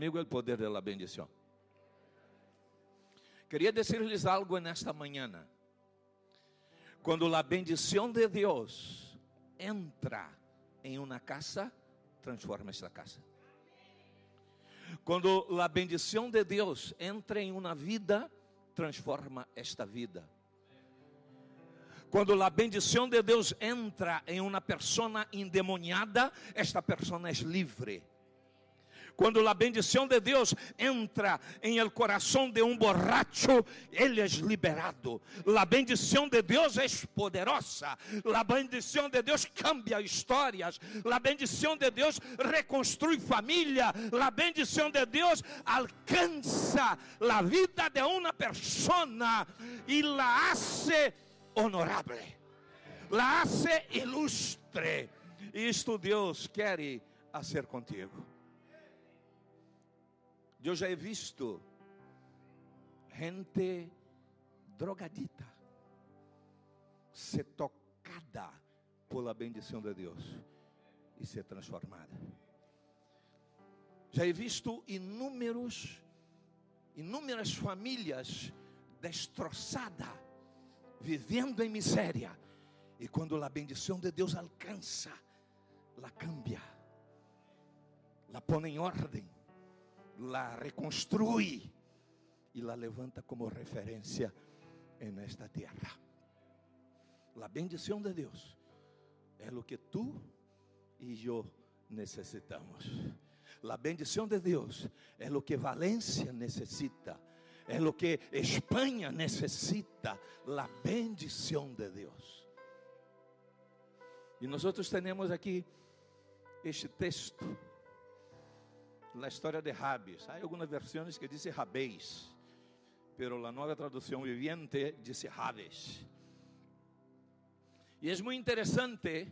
Comigo o poder da bendição. Queria dizer-lhes algo nesta manhã. Quando a bendição de Deus entra em uma casa, transforma esta casa. Quando a bendição de Deus entra em uma vida, transforma esta vida. Quando a bendição de Deus entra em uma pessoa endemoniada, esta pessoa é livre. Quando a bendição de Deus entra em el coração de um borracho, ele é liberado. A bendição de Deus é poderosa. A bendição de Deus cambia histórias. A bendição de Deus reconstrui família. A bendição de Deus alcança a vida de uma pessoa e la hace honorable. La hace ilustre. Isto Deus quer fazer contigo. Eu já he visto gente drogadita ser tocada pela bendição de Deus e ser transformada. Já he visto inúmeros, inúmeras famílias destroçadas, vivendo em miséria, e quando a bendição de Deus alcança, la cambia, la põe em ordem la reconstrui e la levanta como referência en esta tierra. La bendición de Dios es lo que tú y yo necesitamos. La bendición de Dios es lo que Valencia necesita. Es lo que España necesita. La bendición de Dios. Y nosotros tenemos aquí este texto na história de Rabes. Há algumas versões que dizem Rabês, pero a nova tradução viviente diz Rabes. E é muito interessante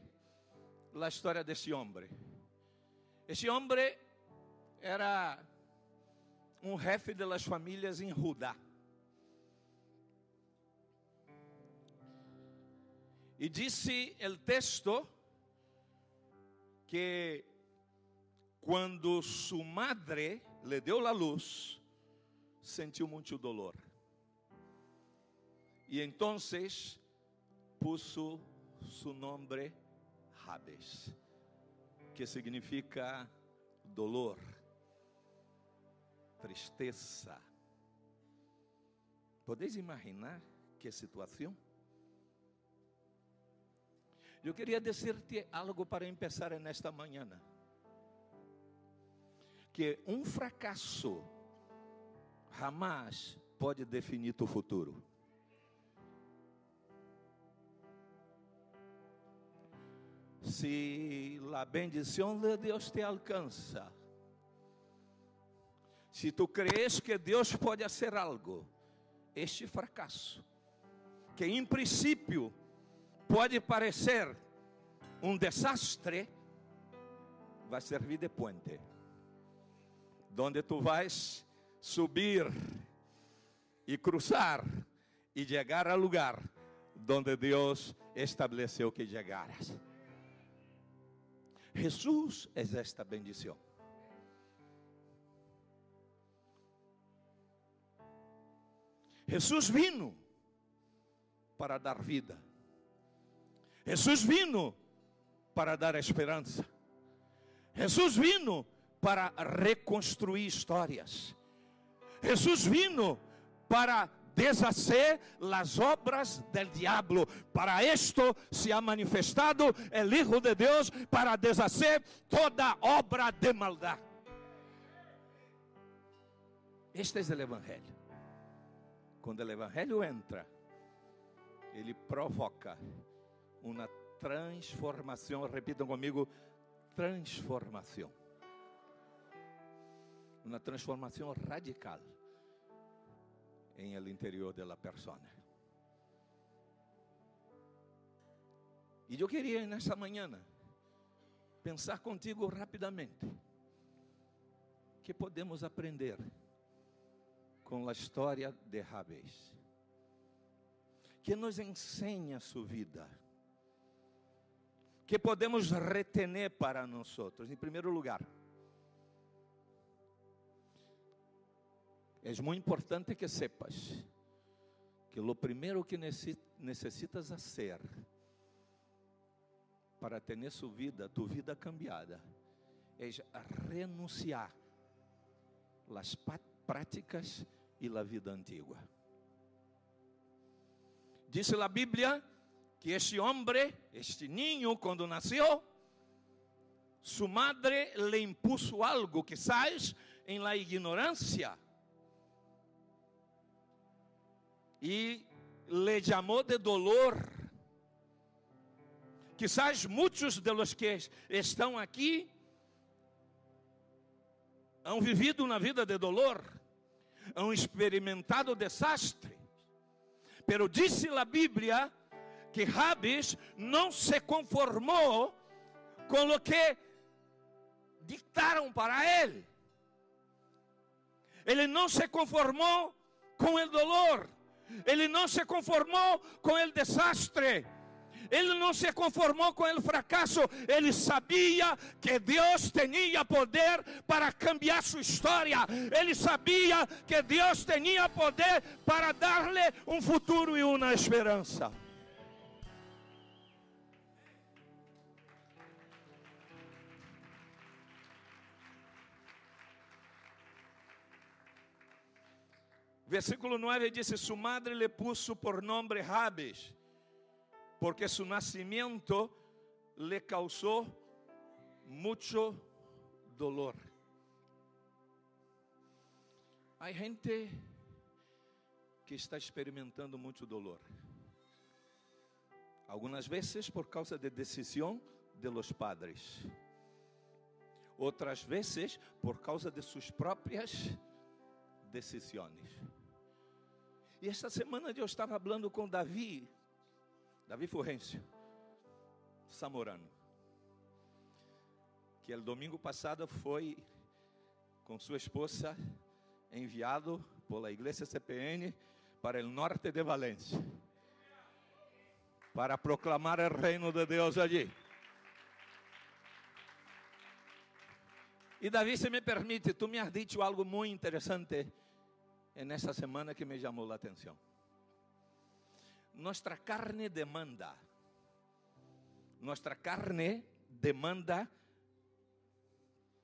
a história homem. Esse homem era um jefe de las famílias em Judá. E disse o texto que quando sua madre le deu a luz, sentiu muito dolor. E então puso su nome Jabes, que significa dolor, tristeza. Podeis imaginar que situação? Eu queria dizer-te algo para começar nesta manhã que um fracasso jamais pode definir teu futuro. Se a bendição de Deus te alcança, se tu crees que Deus pode fazer algo, este fracasso, que em princípio pode parecer um desastre, vai servir de puente donde tu vais subir e cruzar e chegar ao lugar donde Deus estabeleceu que chegaras. Jesus é esta bendição. Jesus vino para dar vida. Jesus vino para dar esperança. Jesus vino para reconstruir histórias. Jesus vino para deshacer as obras del diablo. Para esto se ha manifestado el Hijo de Deus para deshacer toda obra de maldad. Este es el Evangelho. Quando o Evangelho entra, ele provoca uma transformação. Repitam comigo: transformação uma transformação radical em el interior da persona. E eu queria nessa manhã pensar contigo rapidamente que podemos aprender com a história de Jabez, que nos ensina sua vida, que podemos retener para nós. Em primeiro lugar, É muito importante que sepas que o primeiro que necessitas fazer para ter sua vida, tu vida cambiada, é renunciar as práticas e a vida antiga. Diz a Bíblia que este homem, este niño, quando nasceu, sua madre le impuso algo, quizás em la ignorância, e le chamou de dolor. Quizás muitos de los que estão aqui han vivido uma vida de dolor, han experimentado desastre. Pero disse a Bíblia que Rabis não se conformou com o que dictaram para ele. Ele não se conformou com o dolor. Ele não se conformou com o desastre. Ele não se conformou com o fracasso. Ele sabia que Deus tinha poder para cambiar sua história. Ele sabia que Deus tinha poder para dar-lhe um futuro e uma esperança. Versículo 9 diz: Su madre le puso por nombre Jabes, porque su nacimiento le causó mucho dolor. Há gente que está experimentando muito dolor. Algumas vezes por causa de decisão de los padres. Outras vezes por causa de suas próprias decisões. E esta semana eu estava falando com Davi, Davi Forrêncio, Samorano, que o domingo passado foi com sua esposa enviado pela igreja CPN para o norte de Valência, para proclamar o reino de Deus allí. E Davi, se me permite, tu me has dicho algo muito interessante en esta semana que me chamou a atenção. Nossa carne demanda, nossa carne demanda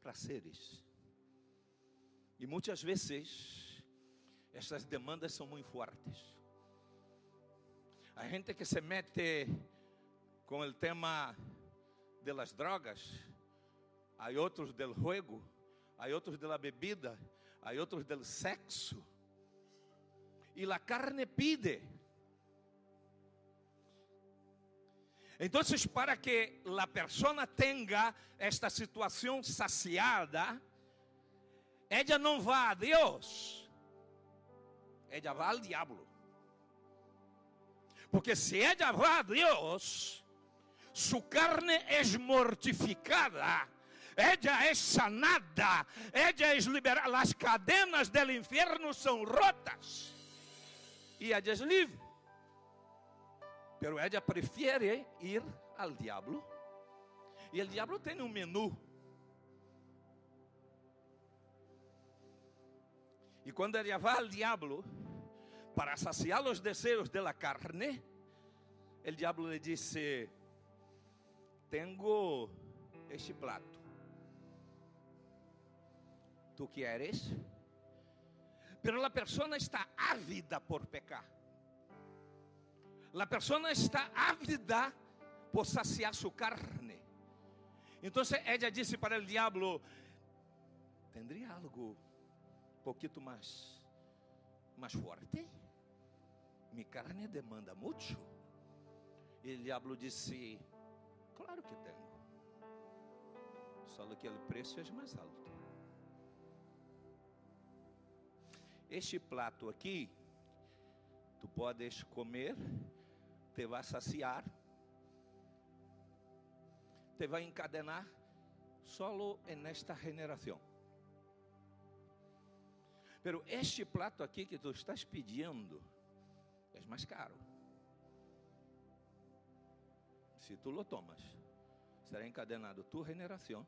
prazeres. E muitas vezes essas demandas são muito fortes. A gente que se mete com o tema de las drogas, há outros del juego, há outros de la bebida, há outros del sexo y la carne pide. Entonces, para que la persona tenga esta situación saciada, ella no va a Dios, ella va al diablo. Porque si ella va a Dios, su carne es mortificada, ella es sanada, ella es liberada, las cadenas del infierno son rotas e ella es livre. Pero ella prefiere ir al diablo. E o diablo tem um menu. E quando ela vai ao diablo para saciar os desejos de la carne, o diablo lhe disse: Tenho este plato. Tu queres? Pero la persona está ávida por pecar. La persona está ávida por saciar su carne. Entonces ella disse para el diablo: ¿Tendría algo un poquito más, más fuerte? Mi carne demanda mucho. E o diabo disse: Claro que tenho. Só que o preço é mais alto. Este prato aqui, tu podes comer, te vai saciar, te vai encadenar solo en esta generação. Pero este prato aqui que tu estás pedindo é mais caro. Se tu lo tomas, será encadenado tu generação,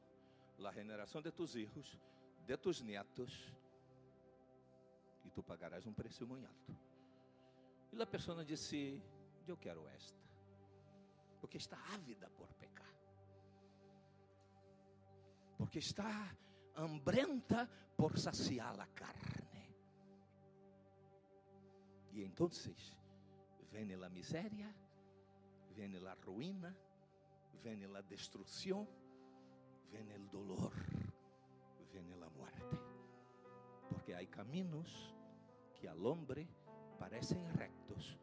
a generação de tus hijos, de tus netos, tu pagarás um preço muito alto. E a pessoa disse: Eu quero esta, porque está ávida por pecar, porque está hambrenta por saciar a carne. E então vem a miséria, vem a ruína, vem a destruição, vem o dolor, vem a muerte. Porque há caminhos al hombre parecem rectos,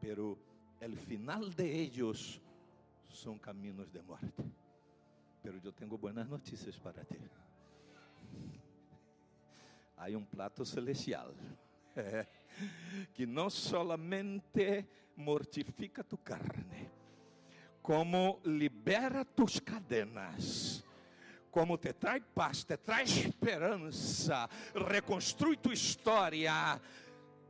pero el final de ellos são caminhos de muerte. Pero eu tenho buenas notícias para ti. Há um plato celestial. que não solamente mortifica tu carne, como libera tus cadenas, como te traz paz, te traz esperança, reconstrui tua história,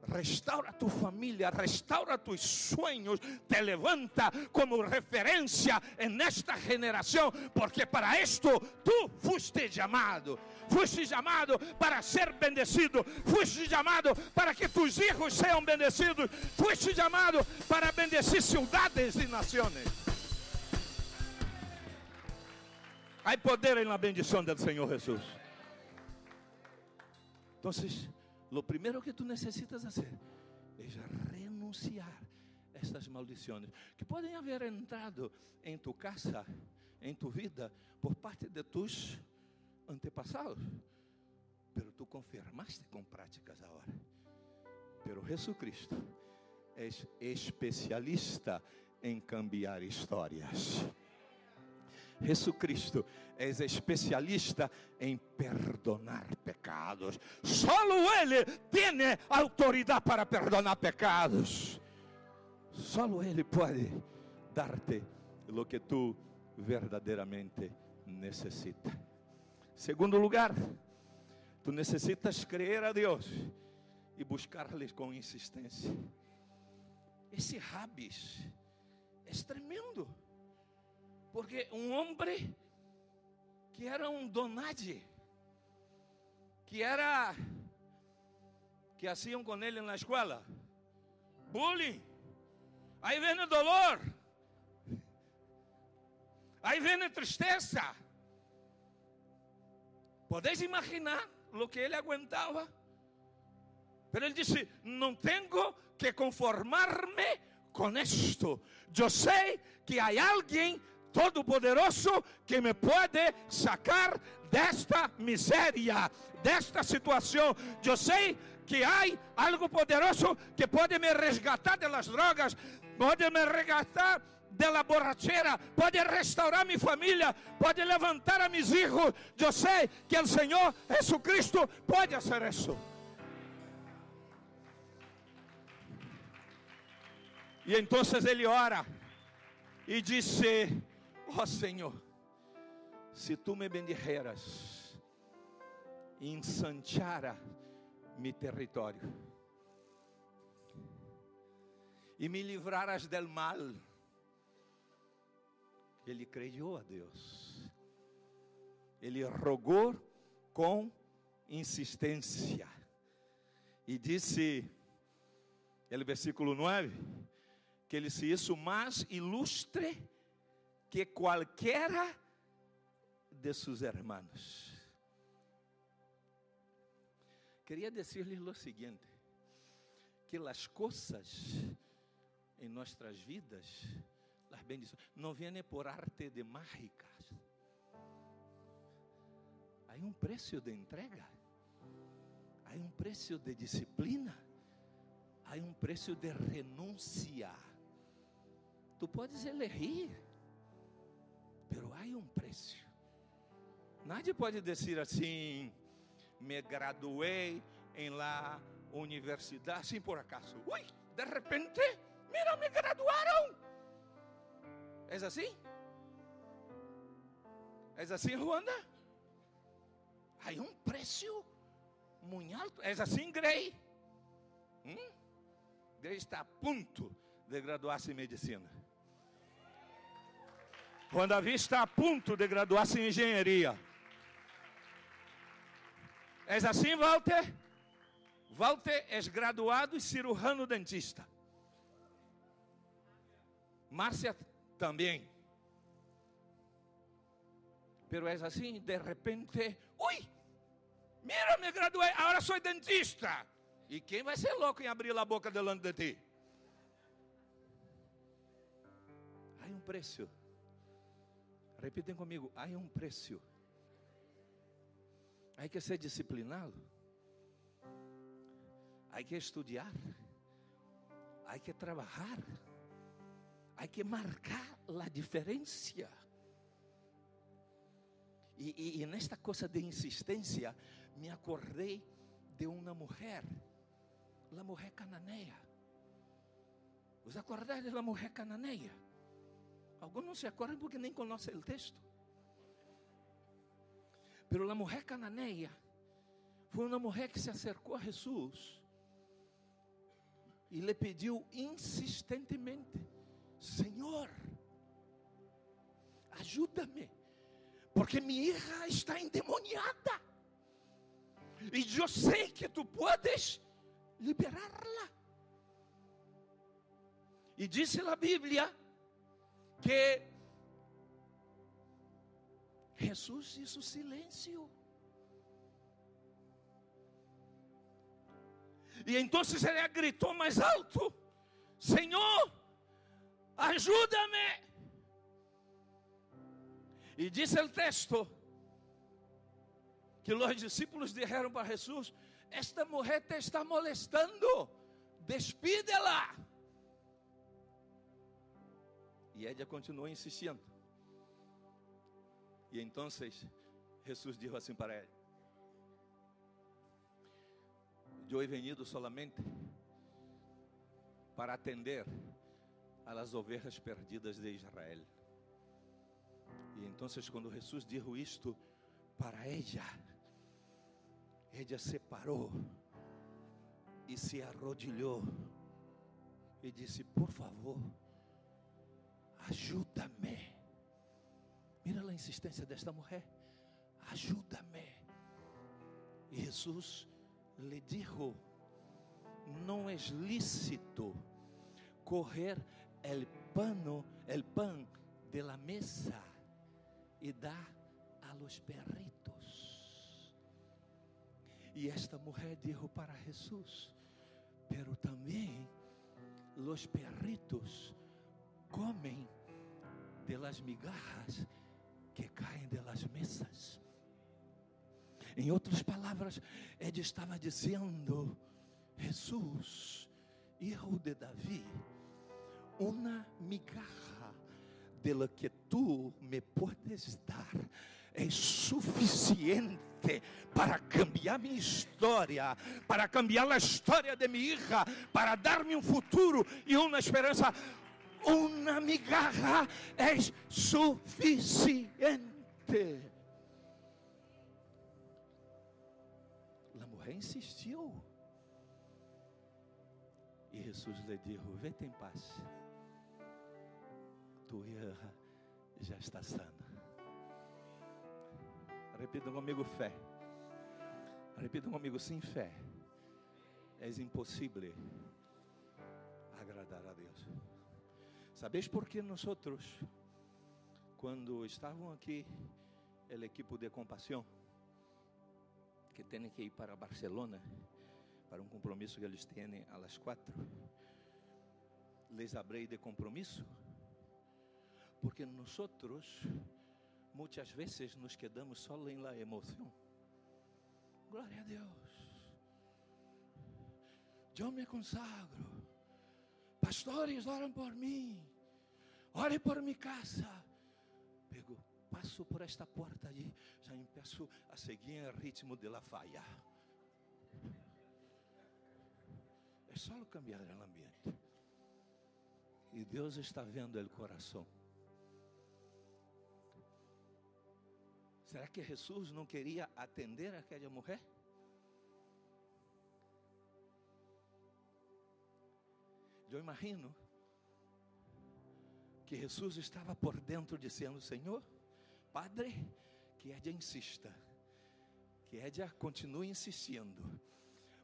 restaura tu família, restaura tus sonhos, te levanta como referência nesta geração, porque para isto tu fuiste chamado. Fuiste chamado para ser bendecido, fuiste chamado para que tus hijos sejam bendecidos, fuiste chamado para bendecir cidades e nações. Há poder na bendição do Senhor Jesus. Então, Lo primero que tú necesitas hacer es renunciar a estas maldiciones que pueden haber entrado en tu casa, en tu vida, por parte de tus antepasados. Pero tú confirmaste con prácticas ahora. Pero Jesucristo es especialista en cambiar historias. Jesucristo é especialista em perdonar pecados. Solo Ele tem autoridade para perdonar pecados. Solo Ele pode dar-te o que tu verdadeiramente necessita. Segundo lugar, tu necessitas crer a Deus e buscar-lhe com insistência. Esse rabis é tremendo. Porque um homem que era um donade, que era que haciam com ele na escola, bullying. Aí vem o dolor. Aí vem a tristeza. Podeis imaginar o que ele aguentava? Pero ele disse: Não tenho que conformar-me com isto. Eu sei que há alguém Todo-Poderoso que me pode sacar desta miséria, desta situação. Eu sei que há algo poderoso que pode me resgatar das drogas, pode me resgatar da borrachera, pode restaurar minha família, pode levantar a meus filhos. Eu sei que o Senhor Jesucristo pode fazer isso. E então ele ora e disse: oh Senhor, se tu me bendijeras, ensanchara mi território e me livraras del mal. Ele creyó a Deus. Ele rogou com insistência. E disse, ele versículo 9, que ele se hizo mais ilustre que cualquiera de sus hermanos. Queria dizer-lhes o seguinte: que as coisas em nossas vidas, as bendições, não vêm por arte de mágicas. Há um preço de entrega, há um preço de disciplina, há um preço de renúncia. Tu podes elegir pero há um preço. Nadie pode dizer assim, me graduei em la universidade, assim por acaso. Ui, de repente, mira, me graduaram. É assim? É assim, Ruanda? Há um preço muito alto. É assim, Grey? Hum? Grey está a ponto de graduar-se em medicina. Quando Davi está a ponto de graduar-se em engenharia. És assim, Walter? Walter é graduado e cirurgião dentista. Márcia também. Pero é assim, de repente, ui, mira, me graduei, agora sou dentista. E quem vai ser louco em abrir a boca delante de ti? Há um preço. Repitem comigo, há um preço. Há que ser disciplinado. Há que estudar. Há que trabalhar. Há que marcar a diferença. E, e, e nesta coisa de insistência, me acordei de uma mulher, a mulher cananeia. Os acordados da mulher cananeia? Alguns não se acordam porque nem conhecem o texto. Pero a mulher cananeia foi uma mulher que se acercou a Jesus e lhe pediu insistentemente: Senhor, ajuda-me, porque minha hija está endemoniada. E eu sei que tu podes liberá-la. E disse a Bíblia que Jesus hizo silêncio. E então ele gritou mais alto: Senhor, ajuda-me. E disse o texto que os discípulos disseram para Jesus: Esta mulher te está molestando, despídela. E ela continuou insistindo. E então Jesus disse assim para ele: Eu he venido solamente para atender a las ovelhas perdidas de Israel. E então, quando Jesus disse isto para ela, ela se parou e se arrodilhou e disse: Por favor, ajuda-me. Mira a insistência desta mulher: ajuda-me. E Jesus lhe disse: Não é lícito correr el pano, el pan de la mesa e dar a los perritos. E esta mulher disse para Jesus: Pero também los perritos comem de las migajas que caem de las mesas. Em outras palavras, ele estava dizendo: Jesus, hijo de Davi, uma migaja de lo que tu me puedes dar é suficiente para cambiar minha história, para cambiar a história de minha hija, para dar-me um futuro e uma esperança. Uma migaja é suficiente. Mulher insistiu. E Jesus lhe disse: Vete em paz tua hija já está sana. Repita comigo fé. Repita comigo sem fé. É impossível agradar a Deus. Sabes por que nós outros, quando estavam aqui, o equipo de compaixão, que tem que ir para Barcelona, para um compromisso que eles têm às quatro, les abrei de compromisso porque nós muitas vezes nos quedamos só em la emoção. Glória a Deus. Eu me consagro. Pastores, oram por mim. Ore por minha casa. Pego, passo por esta porta ali, já empeço a seguir o ritmo de la. É só cambiar o ambiente. E Deus está vendo o coração. Será que Jesus não queria atender aquela mulher? Eu imagino que Jesus estava por dentro dizendo: Senhor, Padre, que ella insista, que ella continue insistindo,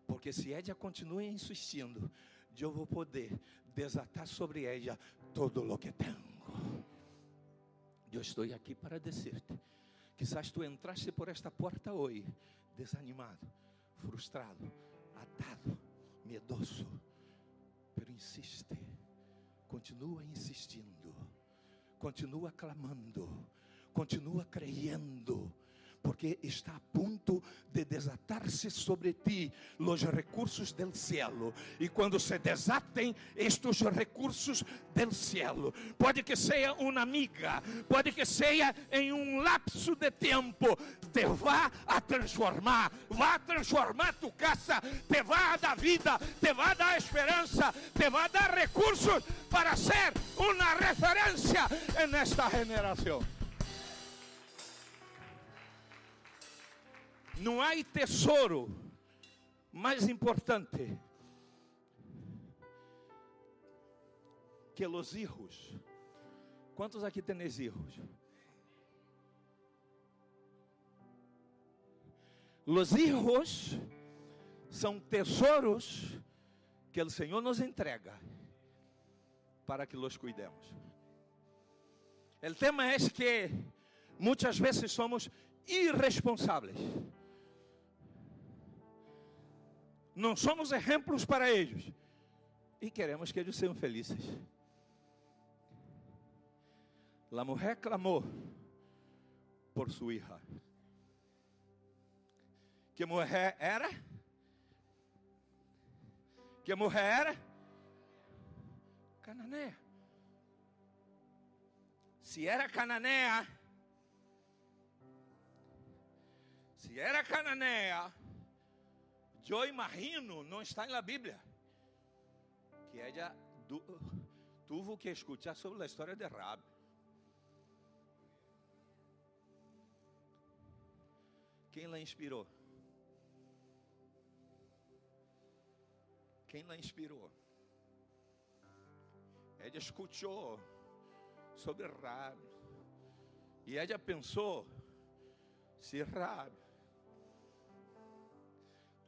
Porque se Edia continua insistindo, eu vou poder desatar sobre ella todo o que tenho. Eu estou aqui para dizer-te: quizás tu entraste por esta porta hoje, desanimado, frustrado, atado, medoso, pero insiste, continua insistindo, continua clamando, continua creyendo porque está a ponto de desatar-se sobre ti os recursos del cielo. E quando se desatem estes recursos del cielo, pode que seja uma amiga, pode que seja em um lapso de tempo, te vá a transformar, vá transformar tu casa, te vá a dar vida, te vá a dar esperança, te vá a dar recursos para ser uma referência nesta geração. Não há tesouro mais importante que os hijos. Quantos aqui têm hijos? Os hijos são tesouros que o Senhor nos entrega para que los cuidemos. O tema é que muitas vezes somos irresponsáveis. Não somos exemplos para eles e queremos que eles sejam felizes. A mulher clamou por sua hija. Que mulher era? Que mulher era? Cananeia. Se era cananeia, se era cananeia, eu imagino, não está na Bíblia, que ela tuvo que escuchar sobre a história de Rab. Quem la inspirou? Quem la inspirou? Ela escutou sobre Rab. E ela pensou: se Rab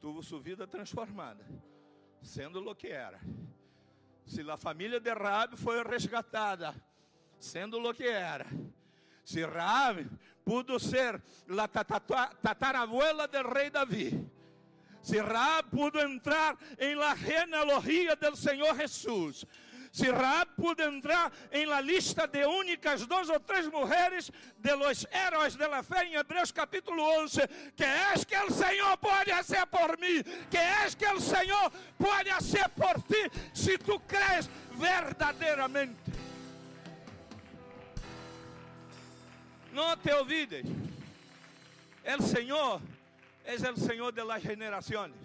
tuvo sua vida transformada, sendo o que era. Se a família de Raab foi resgatada, sendo o que era. Se Raab pudo ser a tatarabuela do rei Davi. Se Raab pudo entrar em la genealogia do Senhor Jesus se Raab entrar em la lista de únicas duas ou três mulheres de los héroes de la fé em Hebreus capítulo 11, que és que o Senhor pode ser por mim, que és que o Senhor pode ser por ti, se tu crees verdadeiramente. Não te olvides, o Senhor é o Senhor de las generaciones,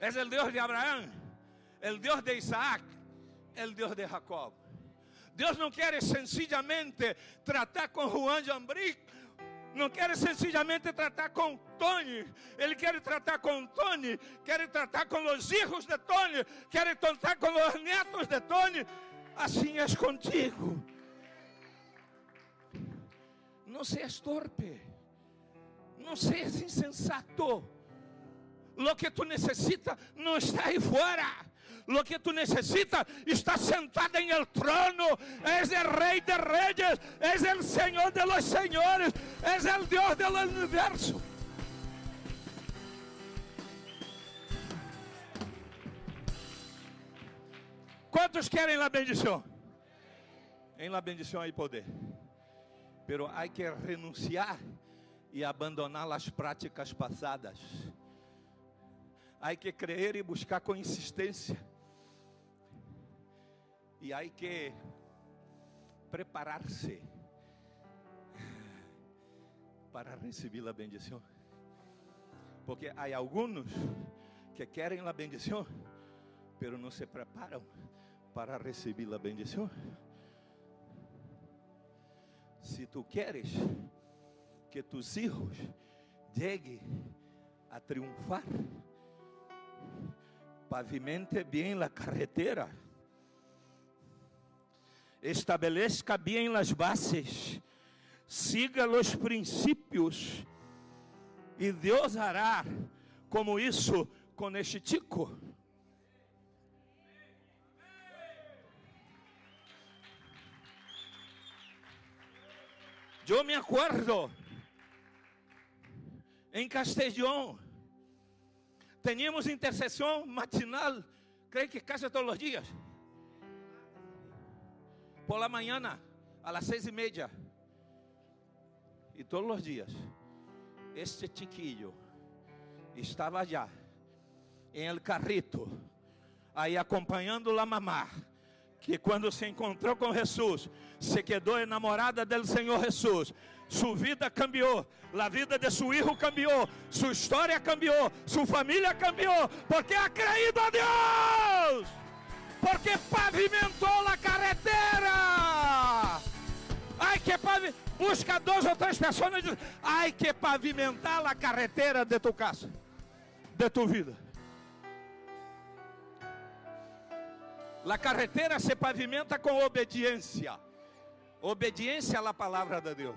é o Deus de Abraão, o Deus de Isaac, el Deus de Jacob. Deus não quer sencillamente tratar com Juan Jambric, não quer sencillamente tratar com Tony, ele quer tratar com Tony, quer tratar com os filhos de Tony, quer tratar com os netos de Tony. Assim é contigo. Não seas torpe, não seas insensato. Lo que tu necessita não está aí fora lo que tu necesitas está sentado en el trono. Es el rey de reyes, es el Señor de los señores, es el Dios del universo. ¿Cuántos quieren la bendición? En la bendición hay poder. Pero hay que renunciar y abandonar las prácticas pasadas. Hay que creer y buscar con insistencia e há que preparar-se para receber a bendição. Porque há alguns que querem a bendição, pero não se preparam para receber a bendição. Se tu queres que tus hijos lleguem a triunfar, pavimente bem a carretera estabelezca bem las bases, siga os princípios, e Deus hará como isso con este chico. Yo me acuerdo em Castellón. Teníamos intercessão matinal, creio que casi todos os dias. Por la mañana, a las seis e meia. E todos os dias, este chiquillo estava já em el carrito, aí acompanhando la mamá, que quando se encontrou com Jesus, se quedou enamorada do Senhor Jesus. Sua vida cambiou, a vida de seu filho cambiou, sua história cambiou, sua família cambiou, porque ha creído a Deus, porque pavimentou a carretera. Que pavimentar, busca duas ou três pessoas e diz: Ai que pavimentar a carretera de tu casa, de tu vida. A carretera se pavimenta com obediência. Obediência à palavra de Deus.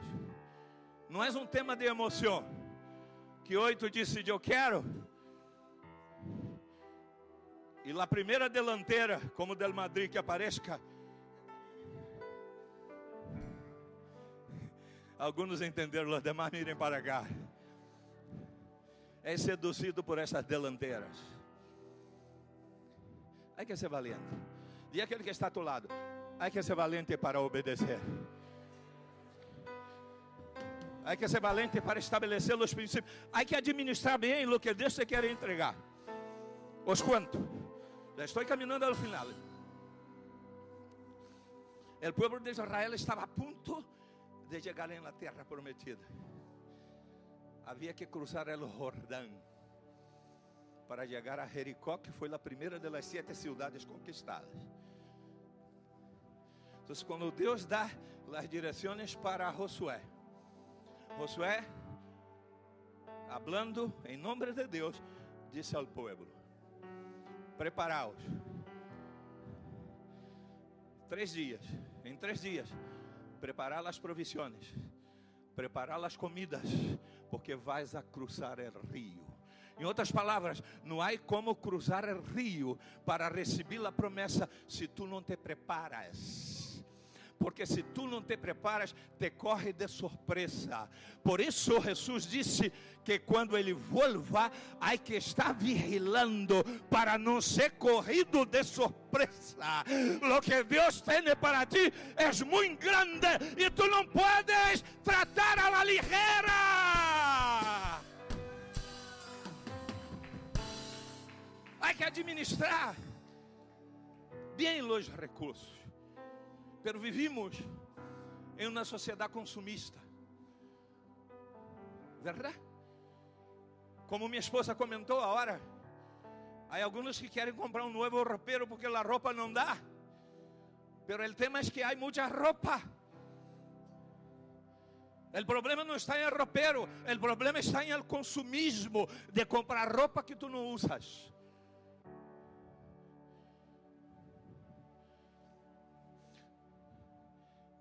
Não é um tema de emoção. Que oito disse eu quero. E a primeira delantera, como del Madrid, que apareça. Alguns entenderam, os demais mirem para cá. É seduzido por essas delanteras. Hay que ser valiente. Diga aquele que está a tu lado. Hay que ser valente para obedecer. Hay que ser valente para estabelecer os princípios. Hay que administrar bem o que Deus te quer entregar. Os quanto? Já estou caminhando ao final. O povo de Israel estava a ponto de chegar na terra prometida. Havia que cruzar o Jordão para chegar a Jericó, que foi a primeira das sete cidades conquistadas. Então, quando Deus dá as direções para Josué, Josué, hablando em nome de Deus, disse ao povo: Preparaos. Três dias, em três dias, preparar as provisões, preparar as comidas, porque vais a cruzar o rio. Em outras palavras, não há como cruzar o rio para receber a promessa se tu não te preparas porque se tu não te preparas, te corre de surpresa. Por isso Jesus disse que quando ele volva, há que estar vigilando para não ser corrido de surpresa. Lo que Deus tem para ti é muito grande e tu não puedes tratar a la ligera. Há que administrar bem os recursos. Pero vivimos em uma sociedade consumista. Verdade? Como minha esposa comentou agora, há alguns que querem comprar um novo roupeiro porque a roupa não dá. Pero o tema é que há muita roupa. O problema não está em ropero, o problema está em consumismo de comprar roupa que tu não usas.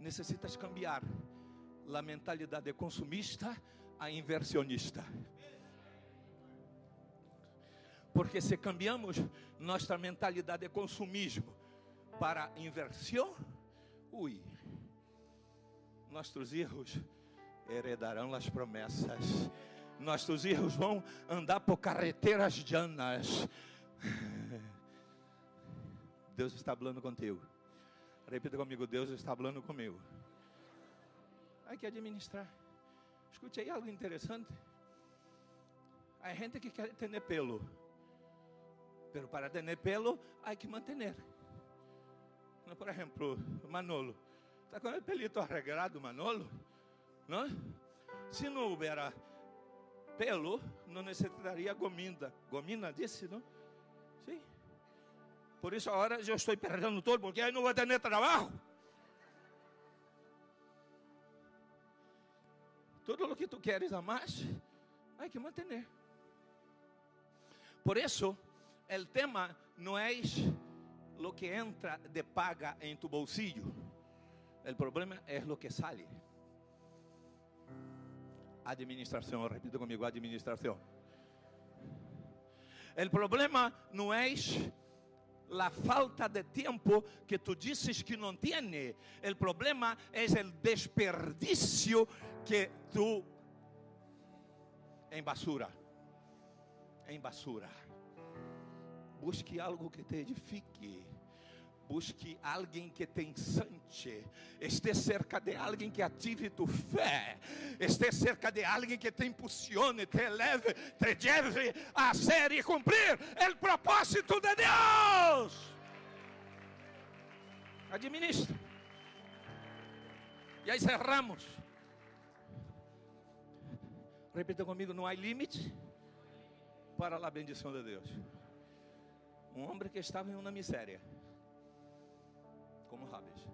Necessitas cambiar a mentalidade consumista a inversionista. Porque se cambiamos nossa mentalidade de consumismo para inversão, ui, nossos filhos heredarão as promessas. Nossos filhos vão andar por carreteras llanas. Deus está falando contigo. Repita comigo, Deus está falando comigo. Hay que administrar. Escute aí algo interessante. Há gente que quer ter pelo. Pero para ter pelo, há que manter. Por exemplo, Manolo. Está com o pelito arreglado, Manolo? Não? Se não houvera pelo, não necessitaria gomina. Gomina disse, não? Por isso agora eu estou perdendo todo, porque aí não vou ter trabalho. Tudo o que tu queres a mais, há que manter. Por isso, o tema não é o que entra de paga em tu bolsillo. O problema é o que sale. Administração, repita comigo, administração. O problema não é la falta de tempo que tu dices que não tiene. O problema é o desperdício que tu em basura. Em basura. Busque algo que te edifique. Busque alguém que te ensante. Esteja cerca de alguém que ative tu fé. Esteja cerca de alguém que te impulsione, te eleve, te lleve a ser e cumprir o propósito de Deus. Administra. E aí cerramos. Repita comigo: não há limite para a bendição de Deus. Um homem que estava em uma miséria como Rabes.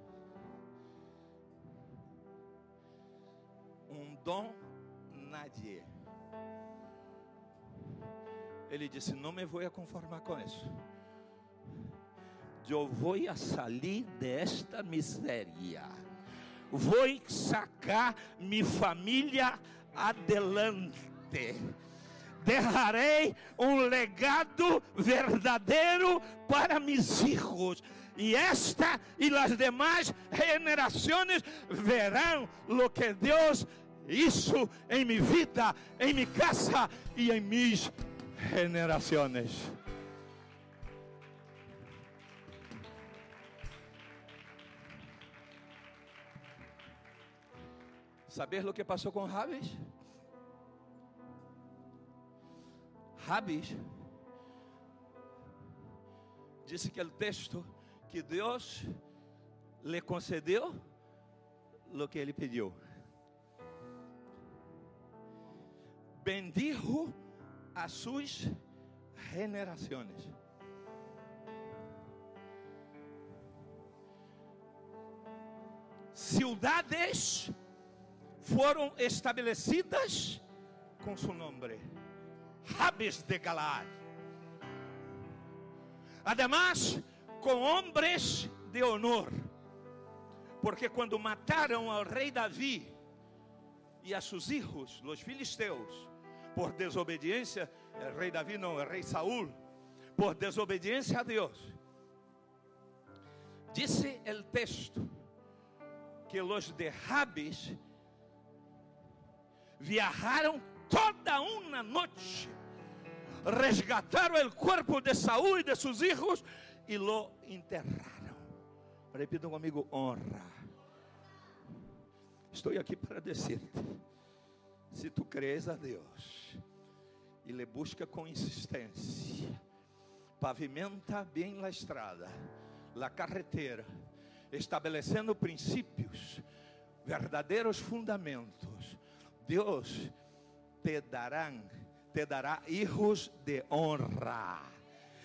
Um dom nadie. Ele disse: Não me vou conformar com isso. Eu vou sair desta miséria. Vou sacar minha família adelante. Derrarei um legado verdadeiro para meus filhos e esta e as demais generações verão lo que Deus hizo em minha vida, em minha casa e em minhas generações. Saber o que passou com Rabes? Rabes disse que o texto que Deus lhe concedeu o que ele pediu. Bendijo a suas generações. Cidades foram estabelecidas com seu nome, Rabes de Galad. Además, com homens de honor. Porque quando mataram ao rei Davi e a seus filhos, os filisteus, por desobediência, o rei Davi não, o rei Saul, por desobediência a Deus, disse o texto que os derrabes viajaram toda uma noite, resgataram o corpo de Saul e de seus filhos e lo enterraram. Repita comigo: honra. Estou aqui para dizer-te: se tu crees a Deus e le busca com insistência, pavimenta bem a estrada, a carretera, estabelecendo princípios, verdadeiros fundamentos, Deus te dará, te dará hijos de honra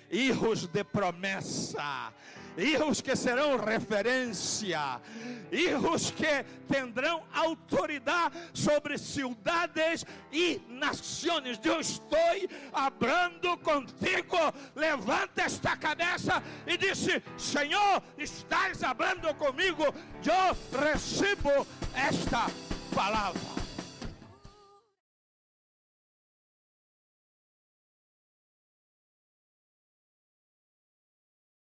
hijos de promessa, hijos que serão referência, hijos que terão autoridade sobre cidades e nações. Eu estou hablando contigo. Levanta esta cabeça e disse: Senhor, estás hablando comigo. Eu recebo esta palavra.